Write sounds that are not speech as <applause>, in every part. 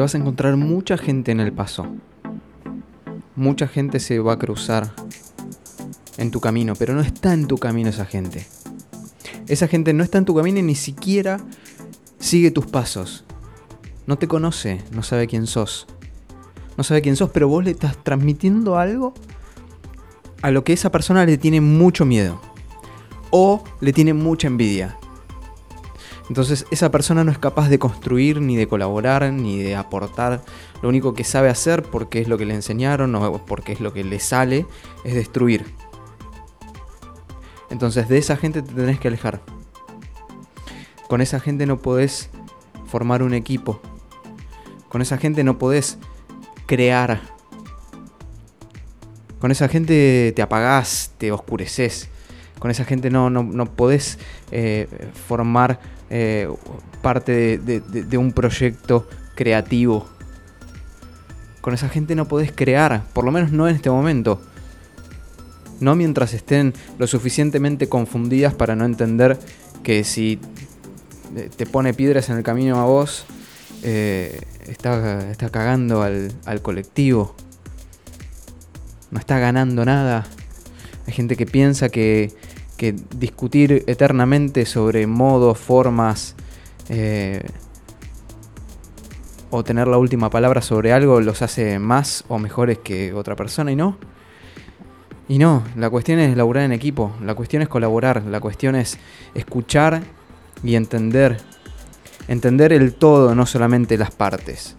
te vas a encontrar mucha gente en el paso. Mucha gente se va a cruzar en tu camino, pero no está en tu camino esa gente. Esa gente no está en tu camino y ni siquiera sigue tus pasos. No te conoce, no sabe quién sos. No sabe quién sos, pero vos le estás transmitiendo algo a lo que esa persona le tiene mucho miedo. O le tiene mucha envidia. Entonces esa persona no es capaz de construir, ni de colaborar, ni de aportar. Lo único que sabe hacer, porque es lo que le enseñaron o porque es lo que le sale, es destruir. Entonces de esa gente te tenés que alejar. Con esa gente no podés formar un equipo. Con esa gente no podés crear. Con esa gente te apagás, te oscureces. Con esa gente no, no, podés eh, formar eh, parte de, un proyecto creativo. Con esa gente no podés crear, por lo menos no en este momento. No mientras estén lo suficientemente confundidas para no entender que si eh, te pone piedras en el camino a vos, eh, está, está, cagando al, al colectivo. No está ganando nada. Hay gente que piensa que que discutir eternamente sobre modos, formas eh, o tener la última palabra sobre algo los hace más o mejores que otra persona y no. Y no, la cuestión es laburar en equipo, la cuestión es colaborar, la cuestión es escuchar y entender. Entender el todo, no solamente las partes.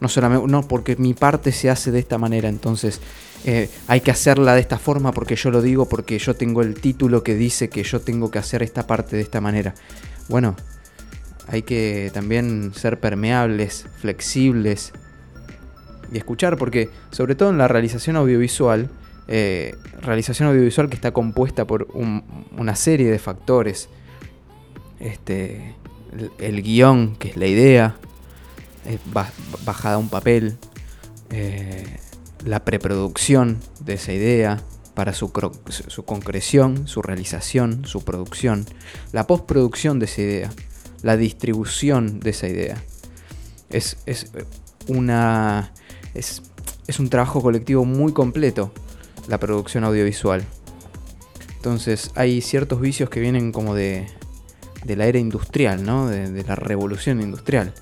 No solamente, no porque mi parte se hace de esta manera, entonces eh, hay que hacerla de esta forma porque yo lo digo, porque yo tengo el título que dice que yo tengo que hacer esta parte de esta manera. Bueno, hay que también ser permeables, flexibles y escuchar, porque sobre todo en la realización audiovisual, eh, realización audiovisual que está compuesta por una serie de factores, este, el, guion, que es la idea, bajada a un papel, eh, la preproducción de esa idea para su, concreción, su realización, su producción, la postproducción de esa idea, la distribución de esa idea. Es, una, es, un trabajo colectivo muy completo la producción audiovisual. Entonces hay ciertos vicios que vienen como de, la era industrial, ¿no? de, la revolución industrial,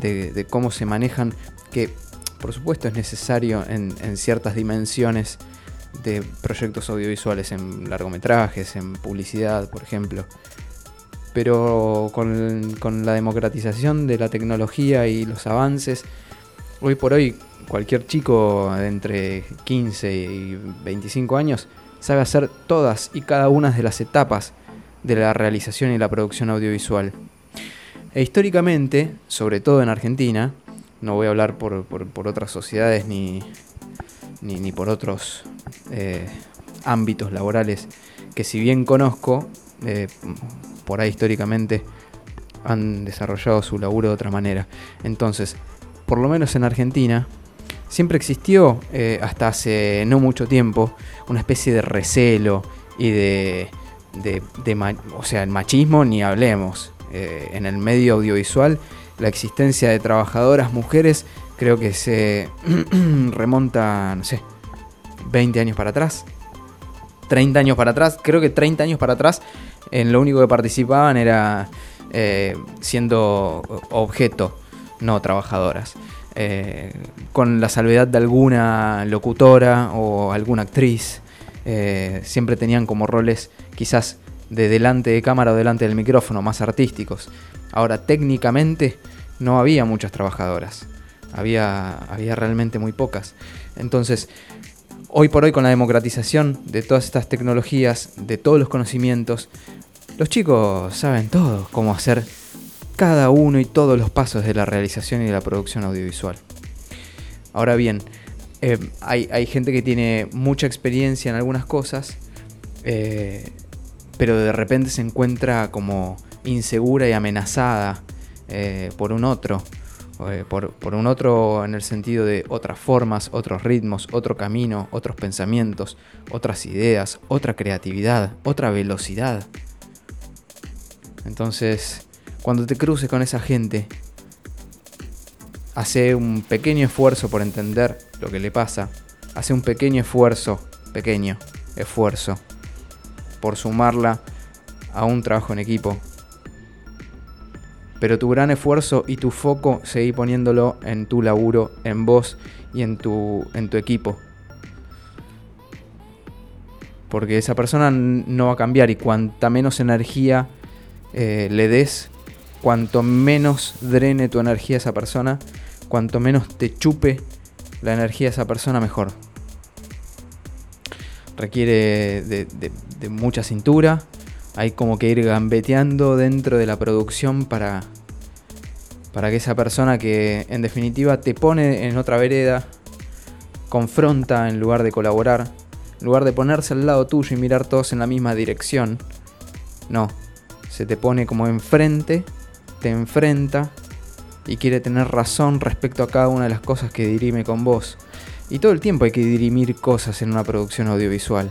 de, cómo se manejan, que por supuesto es necesario en, ciertas dimensiones de proyectos audiovisuales, en largometrajes, en publicidad, por ejemplo. Pero con, la democratización de la tecnología y los avances, hoy por hoy cualquier chico de entre 15 y 25 años sabe hacer todas y cada una de las etapas de la realización y la producción audiovisual. E históricamente, sobre todo en Argentina, no voy a hablar por, otras sociedades ni, ni, por otros eh, ámbitos laborales que si bien conozco, eh, por ahí históricamente han desarrollado su laburo de otra manera. Entonces, por lo menos en Argentina, siempre existió, eh, hasta hace no mucho tiempo, una especie de recelo y de, de, o sea, el machismo ni hablemos. En el medio audiovisual la existencia de trabajadoras mujeres creo que se <clears throat> remonta, no sé, 20 años para atrás. 30 años para atrás, creo que 30 años para atrás, en lo único que participaban era eh, siendo objeto, no trabajadoras. Eh, con la salvedad de alguna locutora o alguna actriz, eh, siempre tenían como roles quizás de delante de cámara o delante del micrófono, más artísticos. Ahora, técnicamente no había muchas trabajadoras, había, había realmente muy pocas. Entonces, hoy por hoy con la democratización de todas estas tecnologías, de todos los conocimientos, los chicos saben todo, cómo hacer cada uno y todos los pasos de la realización y de la producción audiovisual. Ahora bien, eh, hay, gente que tiene mucha experiencia en algunas cosas, eh, pero de repente se encuentra como insegura y amenazada eh, por un otro, eh, por, un otro en el sentido de otras formas, otros ritmos, otro camino, otros pensamientos, otras ideas, otra creatividad, otra velocidad. Entonces, cuando te cruces con esa gente, hace un pequeño esfuerzo por entender lo que le pasa, hace un pequeño esfuerzo, pequeño esfuerzo, por sumarla a un trabajo en equipo. Pero tu gran esfuerzo y tu foco seguí poniéndolo en tu laburo, en vos y en tu, en tu equipo. Porque esa persona no va a cambiar y cuanta menos energía eh, le des, cuanto menos drene tu energía a esa persona, cuanto menos te chupe la energía de esa persona, mejor. Requiere de, mucha cintura. Hay como que ir gambeteando dentro de la producción para, para que esa persona que en definitiva te pone en otra vereda, confronta en lugar de colaborar, en lugar de ponerse al lado tuyo y mirar todos en la misma dirección. No, se te pone como enfrente, te enfrenta y quiere tener razón respecto a cada una de las cosas que dirime con vos. Y todo el tiempo hay que dirimir cosas en una producción audiovisual.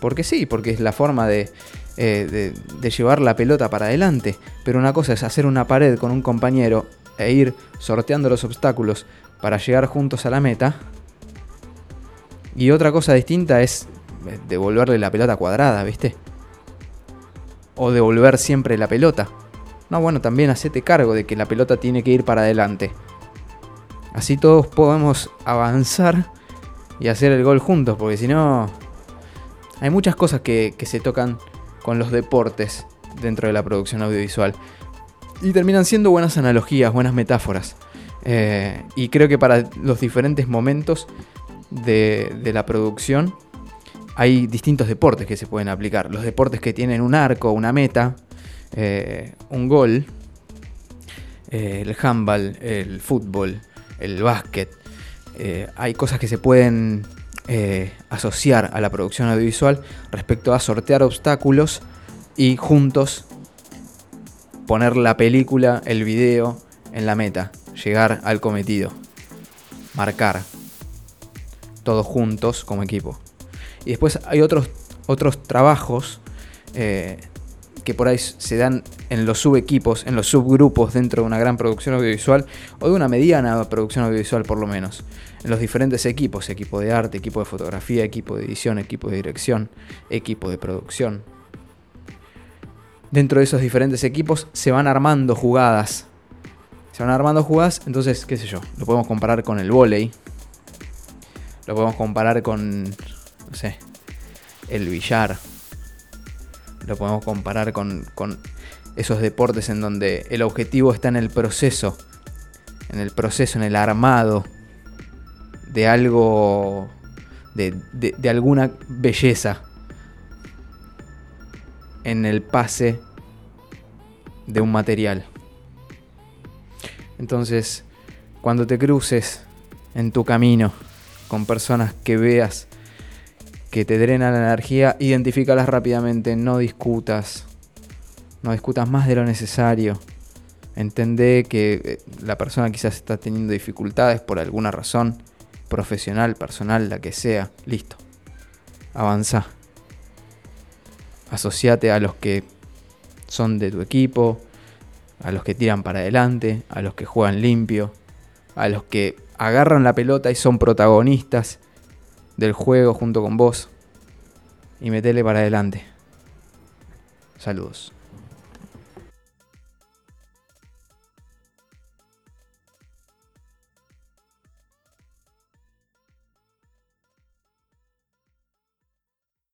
Porque sí, porque es la forma de, eh, de, llevar la pelota para adelante. Pero una cosa es hacer una pared con un compañero e ir sorteando los obstáculos para llegar juntos a la meta. Y otra cosa distinta es eh, devolverle la pelota cuadrada, ¿viste? O devolver siempre la pelota. No, bueno, también hacete cargo de que la pelota tiene que ir para adelante. Así todos podemos avanzar y hacer el gol juntos, porque si no... Hay muchas cosas que, se tocan con los deportes dentro de la producción audiovisual. Y terminan siendo buenas analogías, buenas metáforas. Eh, y creo que para los diferentes momentos de, la producción hay distintos deportes que se pueden aplicar. Los deportes que tienen un arco, una meta, eh, un gol, eh, el handball, el fútbol, el básquet. Eh, hay cosas que se pueden asociar a la producción audiovisual respecto a sortear obstáculos y juntos poner la película, el video en la meta, llegar al cometido, marcar, todos juntos como equipo. Y después hay otros, otros trabajos que por ahí se dan en los subequipos, en los subgrupos dentro de una gran producción audiovisual o de una mediana producción audiovisual por lo menos. En los diferentes equipos, equipo de arte, equipo de fotografía, equipo de edición, equipo de dirección, equipo de producción. Dentro de esos diferentes equipos se van armando jugadas. Se van armando jugadas, entonces, qué sé yo, lo podemos comparar con el volei. Lo podemos comparar con, no sé, el billar lo podemos comparar con, esos deportes en donde el objetivo está en el proceso, en el proceso, en el armado de algo, de, de, alguna belleza, en el pase de un material. Entonces, cuando te cruces en tu camino con personas que veas que te drenan la energía, identifícalas rápidamente, no discutas. No discutas más de lo necesario. Entendé que eh, la persona quizás está teniendo dificultades por alguna razón, profesional, personal, la que sea. Listo. Avanza. Asociate a los que son de tu equipo, a los que tiran para adelante, a los que juegan limpio, a los que agarran la pelota y son protagonistas del juego junto con vos y metele para adelante. Saludos.